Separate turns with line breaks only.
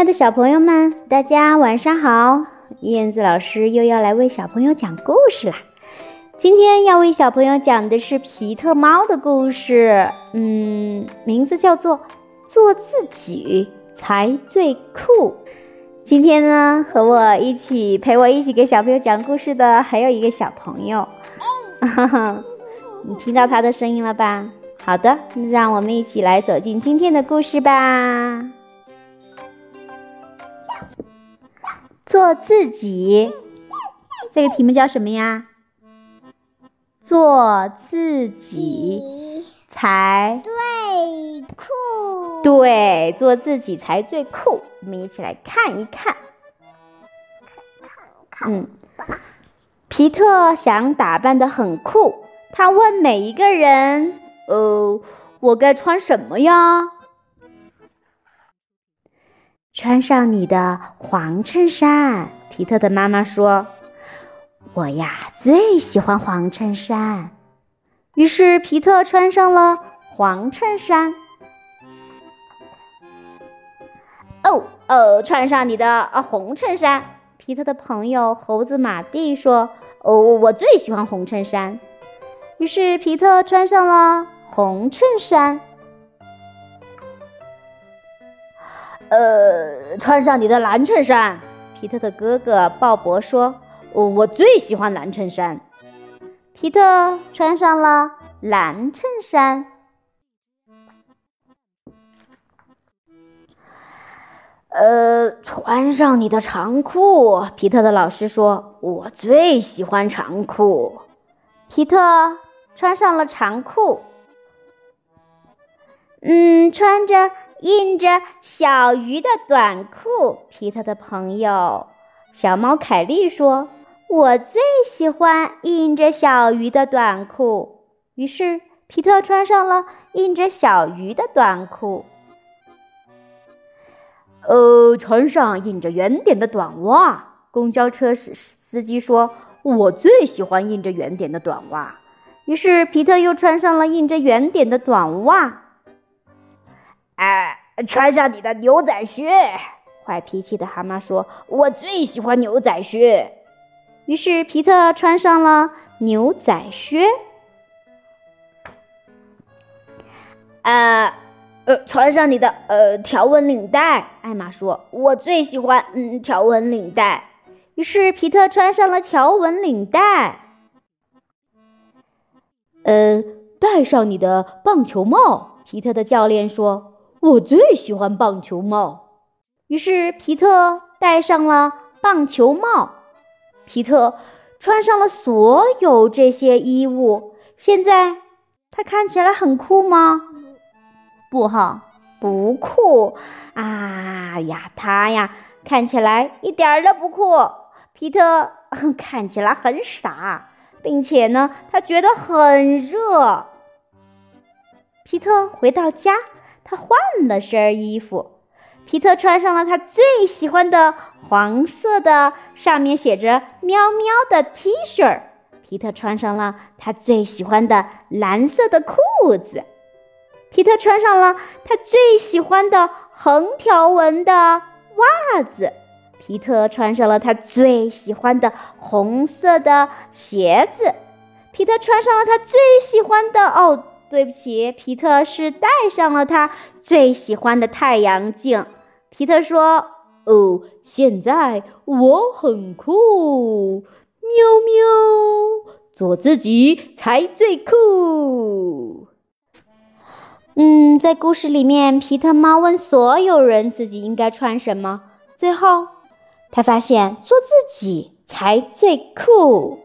亲爱的小朋友们，大家晚上好！燕子老师又要来为小朋友讲故事啦。今天要为小朋友讲的是皮特猫的故事，嗯，名字叫做《做自己才最酷》。今天呢，和我一起陪我一起给小朋友讲故事的还有一个小朋友，哈哈，你听到他的声音了吧？好的，让我们一起来走进今天的故事吧。做自己，这个题目叫什么呀？做自己才
最酷。
对，做自己才最酷。我们一起来看一看。嗯，皮特想打扮的很酷，他问每一个人：“呃，我该穿什么呀？”穿上你的黄衬衫，皮特的妈妈说：“我呀最喜欢黄衬衫。”于是皮特穿上了黄衬衫。哦哦，穿上你的啊红衬衫，皮特的朋友猴子马蒂说：“哦，我最喜欢红衬衫。”于是皮特穿上了红衬衫。呃，穿上你的蓝衬衫，皮特的哥哥鲍勃说：“我我最喜欢蓝衬衫。”皮特穿上了蓝衬衫。呃，穿上你的长裤，皮特的老师说：“我最喜欢长裤。”皮特穿上了长裤。嗯，穿着。印着小鱼的短裤，皮特的朋友小猫凯莉说：“我最喜欢印着小鱼的短裤。”于是皮特穿上了印着小鱼的短裤。呃，穿上印着圆点的短袜。公交车司司机说：“我最喜欢印着圆点的短袜。”于是皮特又穿上了印着圆点的短袜。哎，穿上你的牛仔靴！坏脾气的蛤蟆说：“我最喜欢牛仔靴。”于是皮特穿上了牛仔靴。呃，呃，穿上你的呃条纹领带！艾玛说：“我最喜欢嗯条纹领带。”于是皮特穿上了条纹领带。呃，戴上你的棒球帽！皮特的教练说。我最喜欢棒球帽，于是皮特戴上了棒球帽。皮特穿上了所有这些衣物，现在他看起来很酷吗？不哈，不酷啊呀，他呀看起来一点都不酷。皮特看起来很傻，并且呢，他觉得很热。皮特回到家。他换了身衣服，皮特穿上了他最喜欢的黄色的，上面写着“喵喵”的 T 恤。皮特穿上了他最喜欢的蓝色的裤子。皮特穿上了他最喜欢的横条纹的袜子。皮特穿上了他最喜欢的红色的鞋子。皮特穿上了他最喜欢的哦。对不起，皮特是戴上了他最喜欢的太阳镜。皮特说：“哦，现在我很酷，喵喵，做自己才最酷。”嗯，在故事里面，皮特猫问所有人自己应该穿什么，最后他发现做自己才最酷。